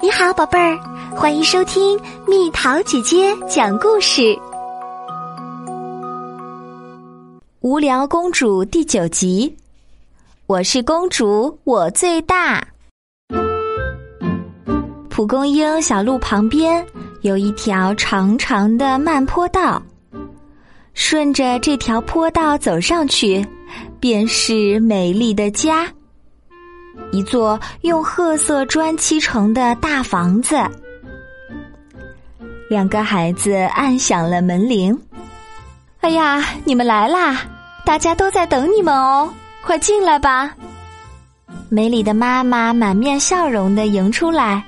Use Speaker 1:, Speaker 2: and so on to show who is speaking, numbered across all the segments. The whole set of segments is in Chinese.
Speaker 1: 你好，宝贝儿，欢迎收听蜜桃姐姐讲故事。
Speaker 2: 《无聊公主》第九集，我是公主，我最大。蒲公英小路旁边有一条长长的慢坡道，顺着这条坡道走上去，便是美丽的家。一座用褐色砖砌成的大房子。两个孩子按响了门铃。哎呀，你们来啦！大家都在等你们哦，快进来吧！梅里的妈妈满面笑容的迎出来，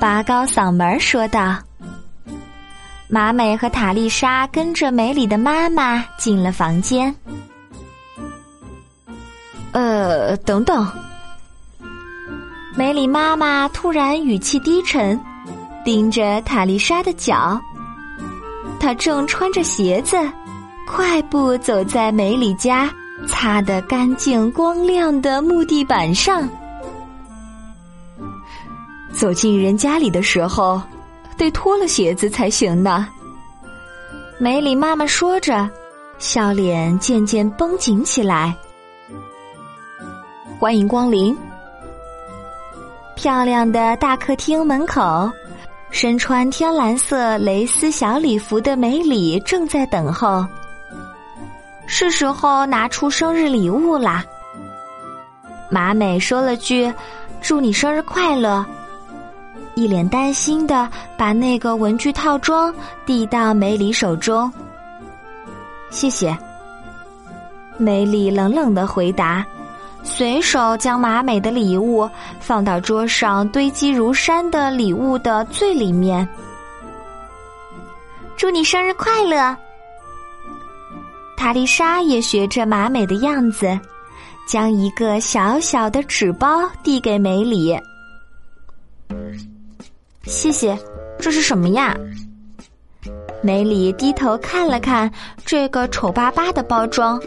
Speaker 2: 拔高嗓门说道：“马美和塔丽莎跟着梅里的妈妈进了房间。”呃，等等。梅里妈妈突然语气低沉，盯着塔丽莎的脚。她正穿着鞋子，快步走在梅里家擦得干净光亮的木地板上。走进人家里的时候，得脱了鞋子才行呢。梅里妈妈说着，笑脸渐渐绷紧起来。欢迎光临。漂亮的大客厅门口，身穿天蓝色蕾丝小礼服的梅里正在等候。是时候拿出生日礼物啦！马美说了句：“祝你生日快乐。”一脸担心的把那个文具套装递到梅里手中。谢谢。梅里冷冷的回答。随手将马美的礼物放到桌上堆积如山的礼物的最里面。祝你生日快乐！塔丽莎也学着马美的样子，将一个小小的纸包递给梅里。谢谢，这是什么呀？梅里低头看了看这个丑巴巴的包装，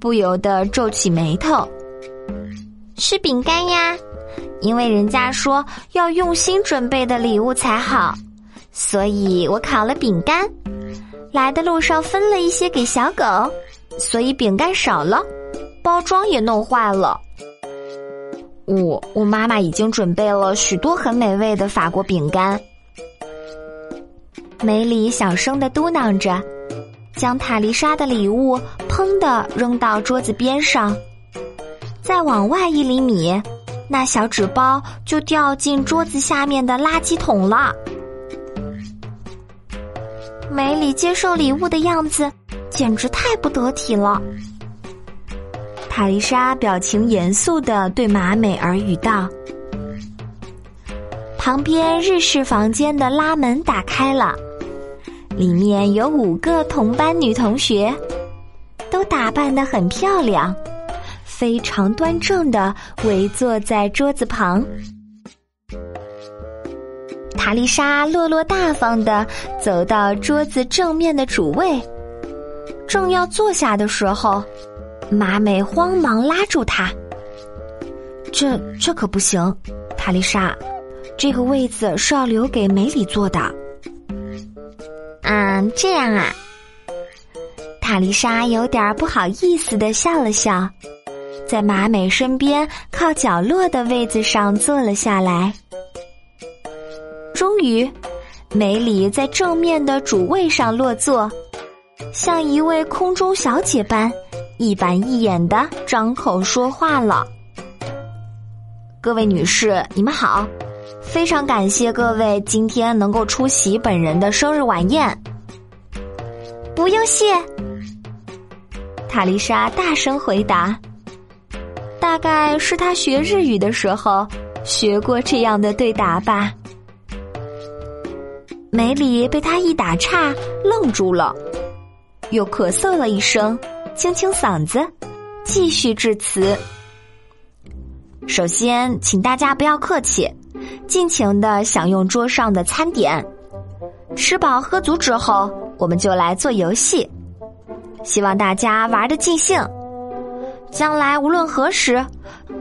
Speaker 2: 不由得皱起眉头。是饼干呀，因为人家说要用心准备的礼物才好，所以我烤了饼干。来的路上分了一些给小狗，所以饼干少了，包装也弄坏了。我我妈妈已经准备了许多很美味的法国饼干。梅里小声的嘟囔着，将塔丽莎的礼物砰的扔到桌子边上。再往外一厘米，那小纸包就掉进桌子下面的垃圾桶了。梅里接受礼物的样子简直太不得体了。塔丽莎表情严肃的对马美耳语道：“旁边日式房间的拉门打开了，里面有五个同班女同学，都打扮的很漂亮。”非常端正的围坐在桌子旁，塔丽莎落落大方的走到桌子正面的主位，正要坐下的时候，马美慌忙拉住她：“这这可不行，塔丽莎，这个位子是要留给梅里坐的。”嗯，这样啊。塔丽莎有点不好意思的笑了笑。在马美身边靠角落的位子上坐了下来。终于，梅里在正面的主位上落座，像一位空中小姐般一板一眼的张口说话了：“各位女士，你们好！非常感谢各位今天能够出席本人的生日晚宴。”不用谢，塔丽莎大声回答。大概是他学日语的时候学过这样的对答吧。梅里被他一打岔愣住了，又咳嗽了一声，清清嗓子，继续致辞。首先，请大家不要客气，尽情的享用桌上的餐点。吃饱喝足之后，我们就来做游戏，希望大家玩的尽兴。将来无论何时，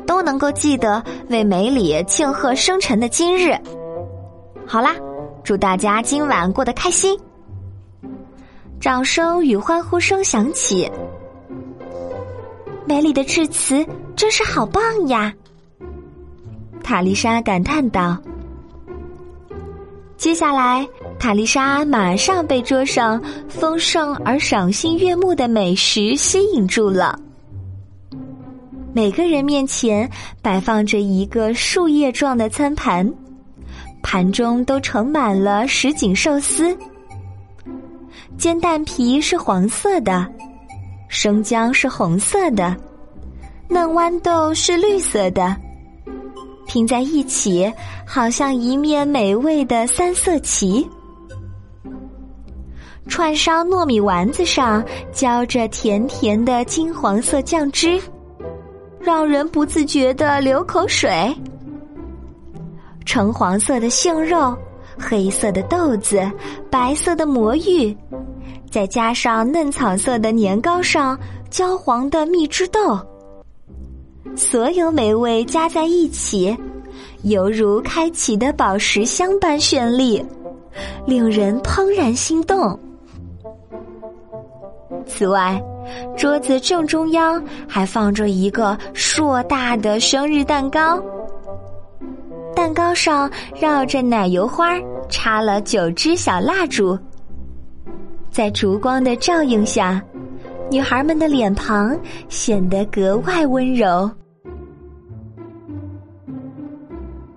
Speaker 2: 都能够记得为梅里庆贺生辰的今日。好啦，祝大家今晚过得开心！掌声与欢呼声响起。
Speaker 1: 梅里的致辞真是好棒呀！
Speaker 2: 塔丽莎感叹道。接下来，塔丽莎马上被桌上丰盛而赏心悦目的美食吸引住了。每个人面前摆放着一个树叶状的餐盘，盘中都盛满了什锦寿司。煎蛋皮是黄色的，生姜是红色的，嫩豌豆是绿色的。拼在一起，好像一面美味的三色旗。串烧糯米丸子上浇着甜甜的金黄色酱汁，让人不自觉的流口水。橙黄色的杏肉，黑色的豆子，白色的魔芋，再加上嫩草色的年糕上焦黄的蜜汁豆。所有美味加在一起，犹如开启的宝石箱般绚丽，令人怦然心动。此外，桌子正中央还放着一个硕大的生日蛋糕，蛋糕上绕着奶油花，插了九支小蜡烛，在烛光的照映下。女孩们的脸庞显得格外温柔。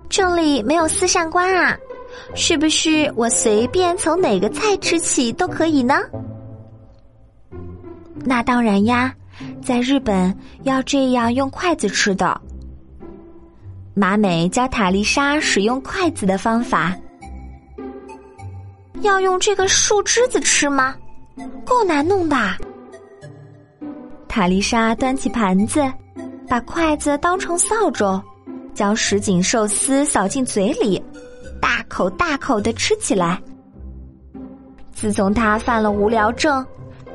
Speaker 1: 这里没有四扇关啊，是不是我随便从哪个菜吃起都可以呢？
Speaker 2: 那当然呀，在日本要这样用筷子吃的。马美教塔丽莎使用筷子的方法。
Speaker 1: 要用这个树枝子吃吗？够难弄的。
Speaker 2: 塔丽莎端起盘子，把筷子当成扫帚，将什锦寿司扫进嘴里，大口大口的吃起来。自从她犯了无聊症，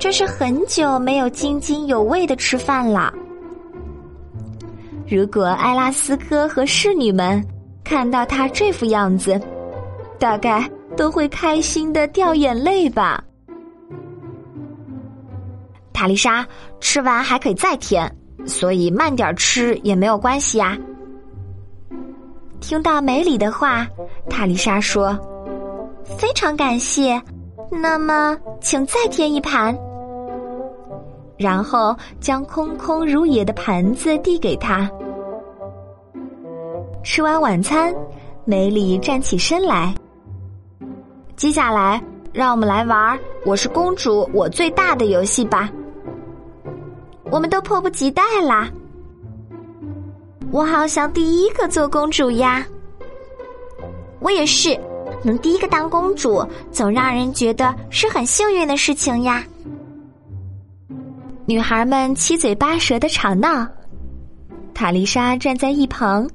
Speaker 2: 真是很久没有津津有味的吃饭了。如果埃拉斯科和侍女们看到他这副样子，大概都会开心的掉眼泪吧。
Speaker 1: 塔丽莎，吃完还可以再添，所以慢点吃也没有关系呀。
Speaker 2: 听到梅里的话，塔丽莎说：“
Speaker 1: 非常感谢，那么请再添一盘。”
Speaker 2: 然后将空空如也的盘子递给他。吃完晚餐，梅里站起身来。
Speaker 1: 接下来，让我们来玩“我是公主，我最大”的游戏吧。我们都迫不及待啦！我好想第一个做公主呀！我也是，能第一个当公主，总让人觉得是很幸运的事情呀。
Speaker 2: 女孩们七嘴八舌的吵闹，塔丽莎站在一旁，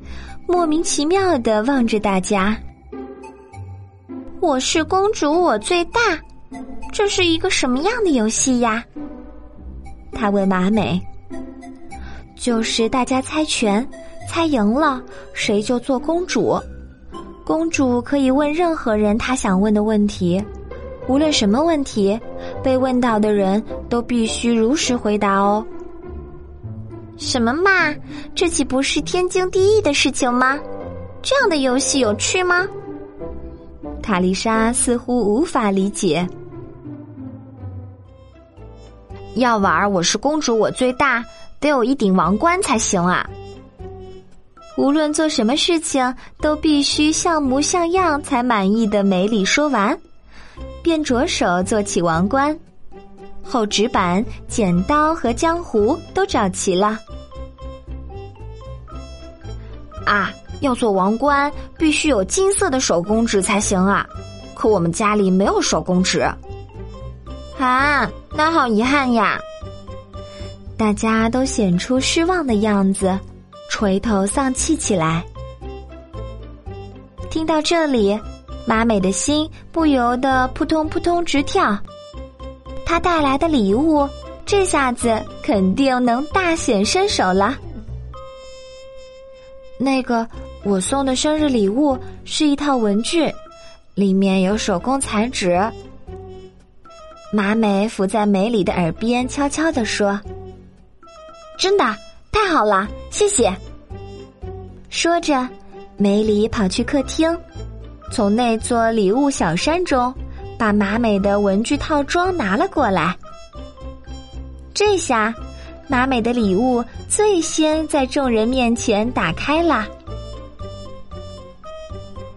Speaker 2: 莫名其妙的望着大家。
Speaker 1: 我是公主，我最大，这是一个什么样的游戏呀？
Speaker 2: 他问马美：“就是大家猜拳，猜赢了谁就做公主。公主可以问任何人她想问的问题，无论什么问题，被问到的人都必须如实回答哦。”
Speaker 1: 什么嘛，这岂不是天经地义的事情吗？这样的游戏有趣吗？
Speaker 2: 塔丽莎似乎无法理解。
Speaker 1: 要玩我是公主，我最大，得有一顶王冠才行啊！
Speaker 2: 无论做什么事情，都必须像模像样才满意的。梅里说完，便着手做起王冠，厚纸板、剪刀和浆糊都找齐了。
Speaker 1: 啊，要做王冠，必须有金色的手工纸才行啊！可我们家里没有手工纸。啊，那好遗憾呀！
Speaker 2: 大家都显出失望的样子，垂头丧气起来。听到这里，马美的心不由得扑通扑通直跳。她带来的礼物，这下子肯定能大显身手了。那个，我送的生日礼物是一套文具，里面有手工彩纸。马美伏在梅里的耳边，悄悄地说：“
Speaker 1: 真的，太好了，谢谢。”
Speaker 2: 说着，梅里跑去客厅，从那座礼物小山中把马美的文具套装拿了过来。这下，马美的礼物最先在众人面前打开了。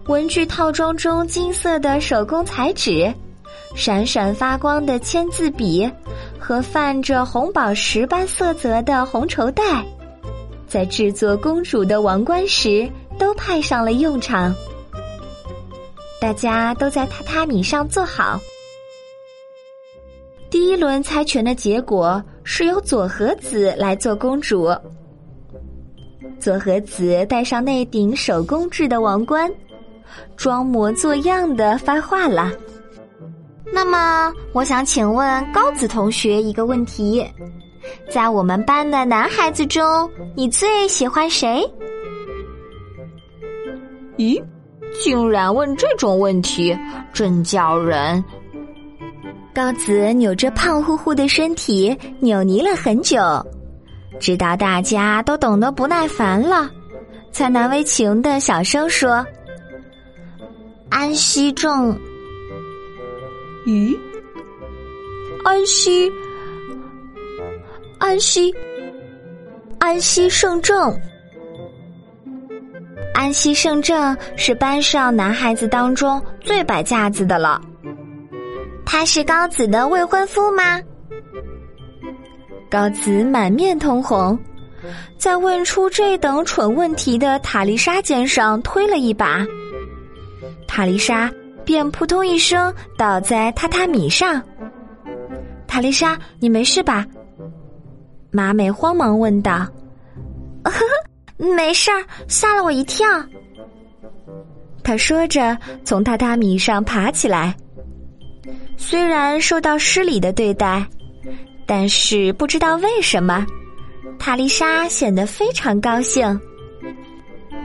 Speaker 2: 文具套装中金色的手工彩纸。闪闪发光的签字笔和泛着红宝石般色泽的红绸带，在制作公主的王冠时都派上了用场。大家都在榻榻米上坐好。第一轮猜拳的结果是由佐和子来做公主。佐和子戴上那顶手工制的王冠，装模作样的发话了。
Speaker 1: 那么，我想请问高子同学一个问题：在我们班的男孩子中，你最喜欢谁？
Speaker 3: 咦，竟然问这种问题，真叫人……
Speaker 2: 高子扭着胖乎乎的身体，扭捏了很久，直到大家都等得不耐烦了，才难为情的小声说：“
Speaker 1: 安息正。”
Speaker 3: 咦，安息，
Speaker 2: 安息，安息圣正，安息圣正是班上男孩子当中最摆架子的了。
Speaker 1: 他是高子的未婚夫吗？
Speaker 2: 高子满面通红，在问出这等蠢问题的塔丽莎肩上推了一把，塔丽莎。便扑通一声倒在榻榻米上。塔丽莎，你没事吧？马美慌忙问道。
Speaker 1: 呵 呵没事儿，吓了我一跳。
Speaker 2: 他说着，从榻榻米上爬起来。虽然受到失礼的对待，但是不知道为什么，塔丽莎显得非常高兴。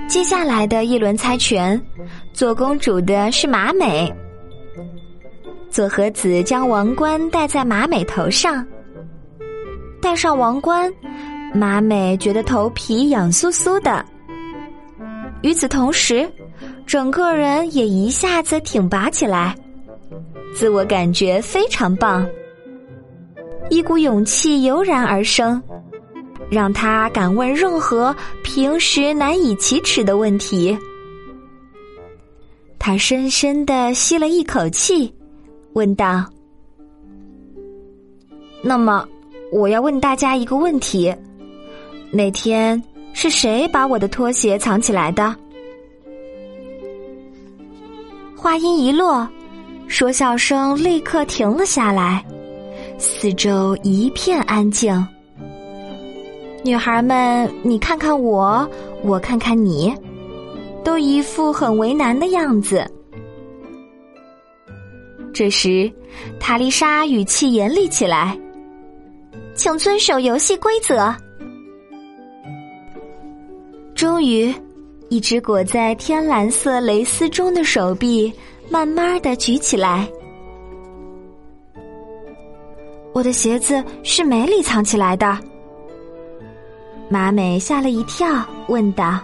Speaker 2: 接下来的一轮猜拳，做公主的是马美。佐和子将王冠戴在马美头上，戴上王冠，马美觉得头皮痒酥酥的。与此同时，整个人也一下子挺拔起来，自我感觉非常棒，一股勇气油然而生。让他敢问任何平时难以启齿的问题。他深深的吸了一口气，问道：“那么，我要问大家一个问题：那天是谁把我的拖鞋藏起来的？”话音一落，说笑声立刻停了下来，四周一片安静。女孩们，你看看我，我看看你，都一副很为难的样子。这时，塔丽莎语气严厉起来：“
Speaker 1: 请遵守游戏规则。”
Speaker 2: 终于，一只裹在天蓝色蕾丝中的手臂慢慢的举起来。我的鞋子是梅里藏起来的。马美吓了一跳，问道：“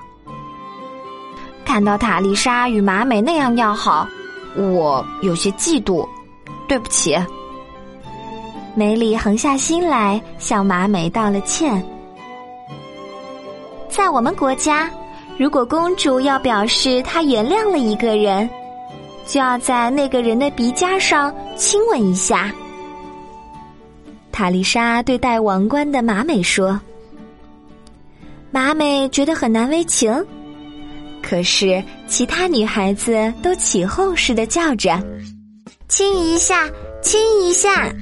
Speaker 3: 看到塔丽莎与马美那样要好，我有些嫉妒，对不起。”
Speaker 2: 梅里横下心来，向马美道了歉。在我们国家，如果公主要表示她原谅了一个人，就要在那个人的鼻尖上亲吻一下。塔丽莎对戴王冠的马美说。马美觉得很难为情，可是其他女孩子都起哄似的叫着：“
Speaker 1: 亲一下，亲一下。”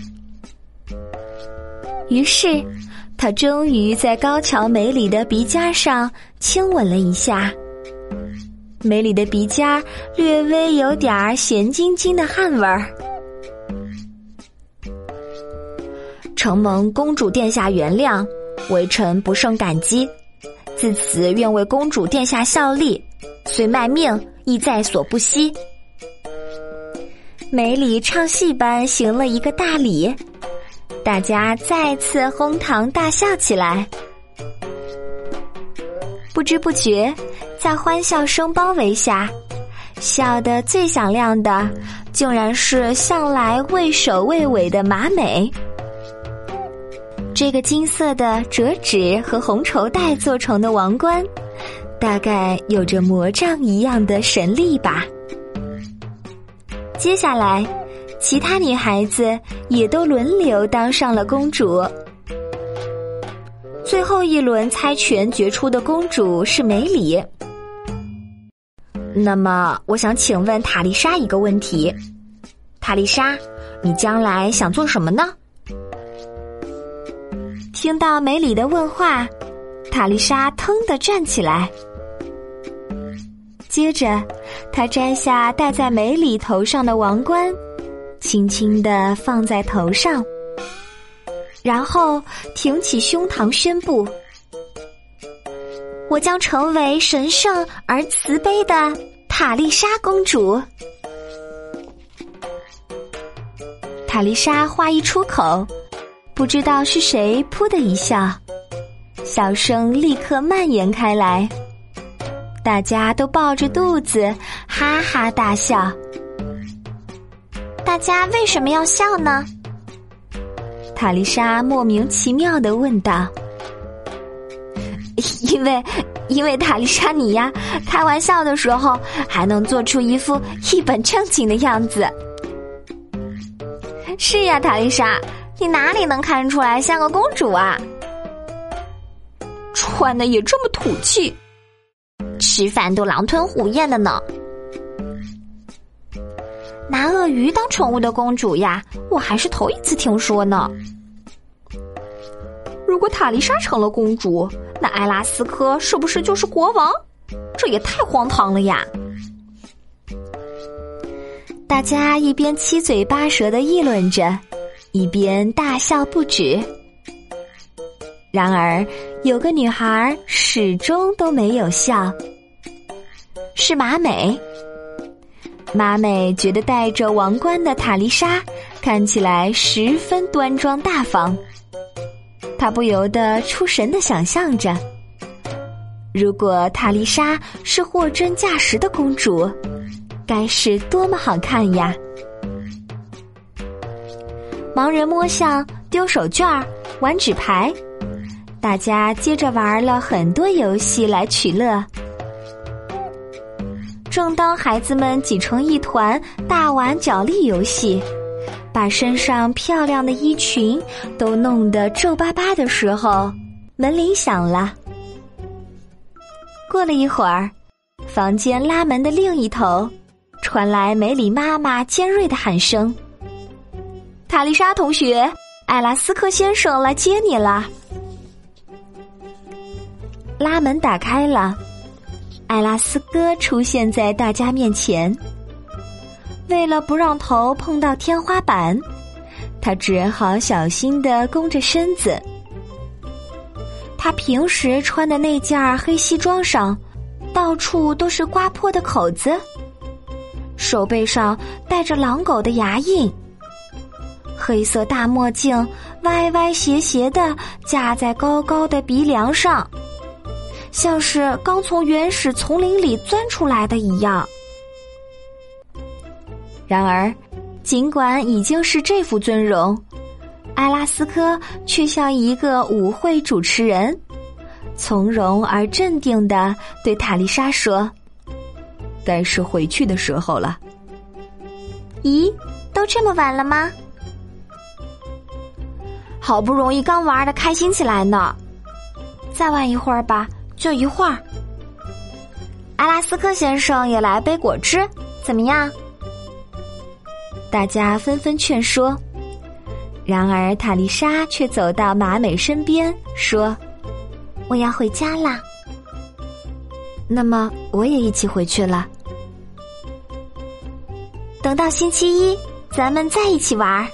Speaker 2: 于是，他终于在高桥美里的鼻尖上亲吻了一下。美里的鼻尖略微有点儿咸津津的汗味儿。承蒙公主殿下原谅，微臣不胜感激。自此愿为公主殿下效力，虽卖命亦在所不惜。梅里唱戏般行了一个大礼，大家再次哄堂大笑起来。不知不觉，在欢笑声包围下，笑得最响亮的，竟然是向来畏首畏尾的马美。这个金色的折纸和红绸带做成的王冠，大概有着魔杖一样的神力吧。接下来，其他女孩子也都轮流当上了公主。最后一轮猜拳决出的公主是梅里。那么，我想请问塔丽莎一个问题：塔丽莎，你将来想做什么呢？听到梅里的问话，塔丽莎腾地站起来，接着她摘下戴在梅里头上的王冠，轻轻地放在头上。然后挺起胸膛宣布：“我将成为神圣而慈悲的塔丽莎公主。”塔丽莎话一出口，不知道是谁噗的一笑，笑声立刻蔓延开来，大家都抱着肚子哈哈大笑。
Speaker 1: 大家为什么要笑呢？
Speaker 2: 塔丽莎莫名其妙的问道：“
Speaker 3: 因为，因为塔丽莎你呀，开玩笑的时候还能做出一副一本正经的样子。是呀，塔丽莎，你哪里能看出来像个公主啊？穿的也这么土气，吃饭都狼吞虎咽的呢。拿鳄鱼当宠物的公主呀，我还是头一次听说呢。”如果塔丽莎成了公主，那艾拉斯科是不是就是国王？这也太荒唐了呀！
Speaker 2: 大家一边七嘴八舌的议论着，一边大笑不止。然而，有个女孩始终都没有笑，是马美。马美觉得戴着王冠的塔丽莎看起来十分端庄大方。他不由得出神的想象着，如果塔丽莎是货真价实的公主，该是多么好看呀！盲人摸象、丢手绢、玩纸牌，大家接着玩了很多游戏来取乐。正当孩子们挤成一团大玩脚力游戏。把身上漂亮的衣裙都弄得皱巴巴的时候，门铃响了。过了一会儿，房间拉门的另一头传来梅里妈妈尖锐的喊声：“塔丽莎同学，艾拉斯克先生来接你了。”拉门打开了，艾拉斯哥出现在大家面前。为了不让头碰到天花板，他只好小心的弓着身子。他平时穿的那件黑西装上，到处都是刮破的口子，手背上带着狼狗的牙印，黑色大墨镜歪歪斜斜的架在高高的鼻梁上，像是刚从原始丛林里钻出来的一样。然而，尽管已经是这副尊容，埃拉斯科却像一个舞会主持人，从容而镇定的对塔丽莎说：“
Speaker 4: 该是回去的时候了。”“
Speaker 1: 咦，都这么晚了吗？”“
Speaker 3: 好不容易刚玩的开心起来呢，再玩一会儿吧，就一会儿。”阿拉斯克先生也来杯果汁，怎么样？
Speaker 2: 大家纷纷劝说，然而塔丽莎却走到马美身边说：“
Speaker 1: 我要回家啦。”
Speaker 2: 那么我也一起回去了。
Speaker 1: 等到星期一，咱们再一起玩。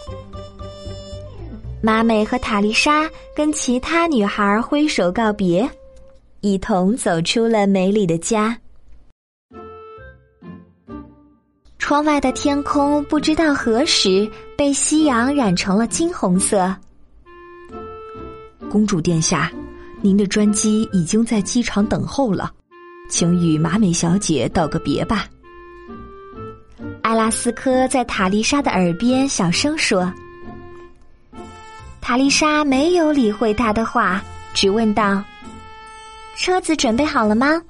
Speaker 2: 马美和塔丽莎跟其他女孩挥手告别，一同走出了美丽的家。窗外的天空不知道何时被夕阳染成了金红色。
Speaker 4: 公主殿下，您的专机已经在机场等候了，请与马美小姐道个别吧。
Speaker 2: 艾拉斯科在塔丽莎的耳边小声说。塔丽莎没有理会他的话，只问道：“车子准备好了吗？”“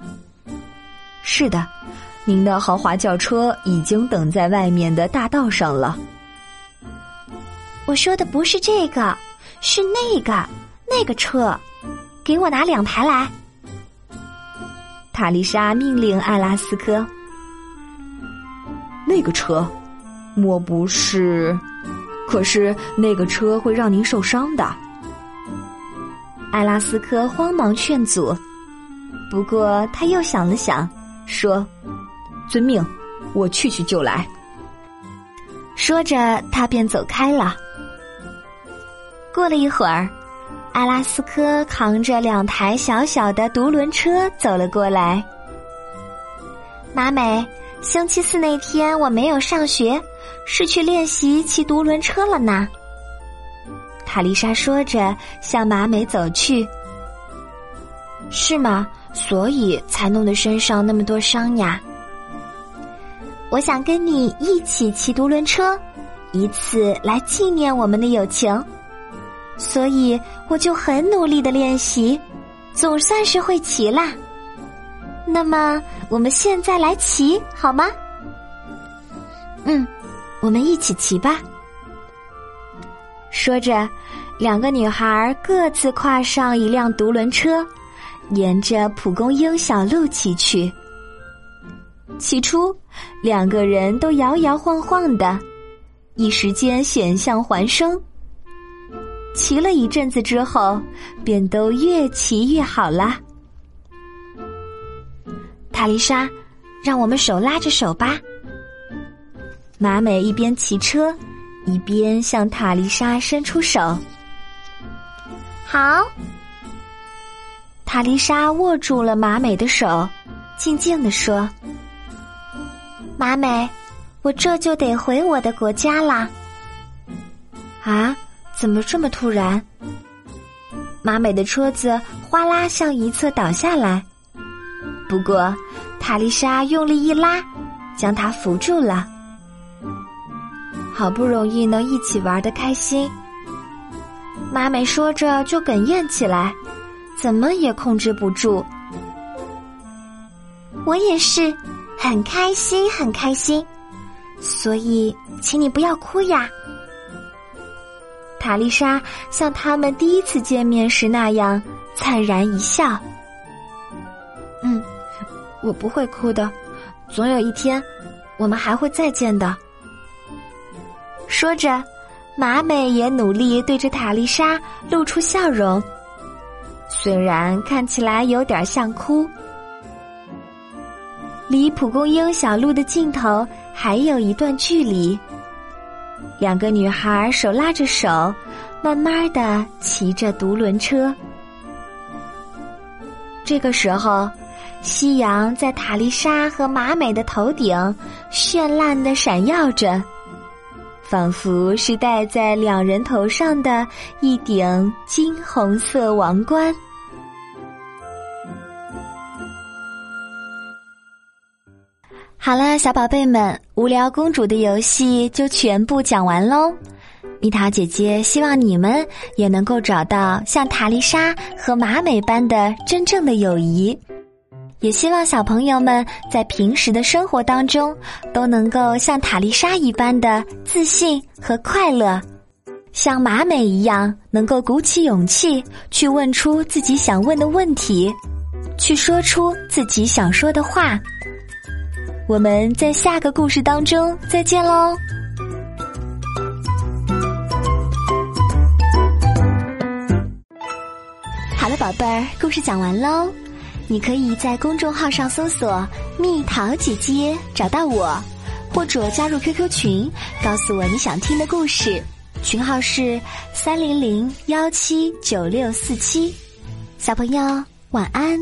Speaker 4: 是的，您的豪华轿车已经等在外面的大道上了。”“
Speaker 3: 我说的不是这个，是那个那个车，给我拿两台来。”
Speaker 2: 塔丽莎命令艾拉斯科。
Speaker 4: “那个车，莫不是？”可是那个车会让您受伤的，
Speaker 2: 艾拉斯科慌忙劝阻，不过他又想了想，说：“
Speaker 4: 遵命，我去去就来。”
Speaker 2: 说着，他便走开了。过了一会儿，阿拉斯科扛着两台小小的独轮车走了过来。
Speaker 3: 马美，星期四那天我没有上学。是去练习骑独轮车了呢。
Speaker 2: 塔丽莎说着，向马美走去。
Speaker 3: 是吗？所以才弄得身上那么多伤呀。我想跟你一起骑独轮车，以此来纪念我们的友情。所以我就很努力的练习，总算是会骑啦。那么我们现在来骑好吗？
Speaker 2: 嗯。我们一起骑吧。说着，两个女孩各自跨上一辆独轮车，沿着蒲公英小路骑去。起初，两个人都摇摇晃晃的，一时间险象环生。骑了一阵子之后，便都越骑越好啦。
Speaker 3: 塔丽莎，让我们手拉着手吧。
Speaker 2: 马美一边骑车，一边向塔丽莎伸出手。
Speaker 3: 好，
Speaker 2: 塔丽莎握住了马美的手，静静地说：“
Speaker 3: 马美，我这就得回我的国家啦。”
Speaker 2: 啊，怎么这么突然？马美的车子哗啦向一侧倒下来，不过塔丽莎用力一拉，将它扶住了。好不容易能一起玩的开心，马美说着就哽咽起来，怎么也控制不住。
Speaker 3: 我也是，很开心，很开心，所以请你不要哭呀。
Speaker 2: 塔丽莎像他们第一次见面时那样灿然一笑。
Speaker 4: 嗯，我不会哭的，总有一天，我们还会再见的。
Speaker 2: 说着，马美也努力对着塔丽莎露出笑容，虽然看起来有点像哭。离蒲公英小路的尽头还有一段距离，两个女孩手拉着手，慢慢的骑着独轮车。这个时候，夕阳在塔丽莎和马美的头顶绚烂的闪耀着。仿佛是戴在两人头上的一顶金红色王冠。好了，小宝贝们，无聊公主的游戏就全部讲完喽。蜜桃姐姐希望你们也能够找到像塔丽莎和马美般的真正的友谊。也希望小朋友们在平时的生活当中都能够像塔丽莎一般的自信和快乐，像马美一样能够鼓起勇气去问出自己想问的问题，去说出自己想说的话。我们在下个故事当中再见喽！好了，宝贝儿，故事讲完喽。你可以在公众号上搜索“蜜桃姐姐”找到我，或者加入 QQ 群，告诉我你想听的故事。群号是三零零幺七九六四七。小朋友，晚安。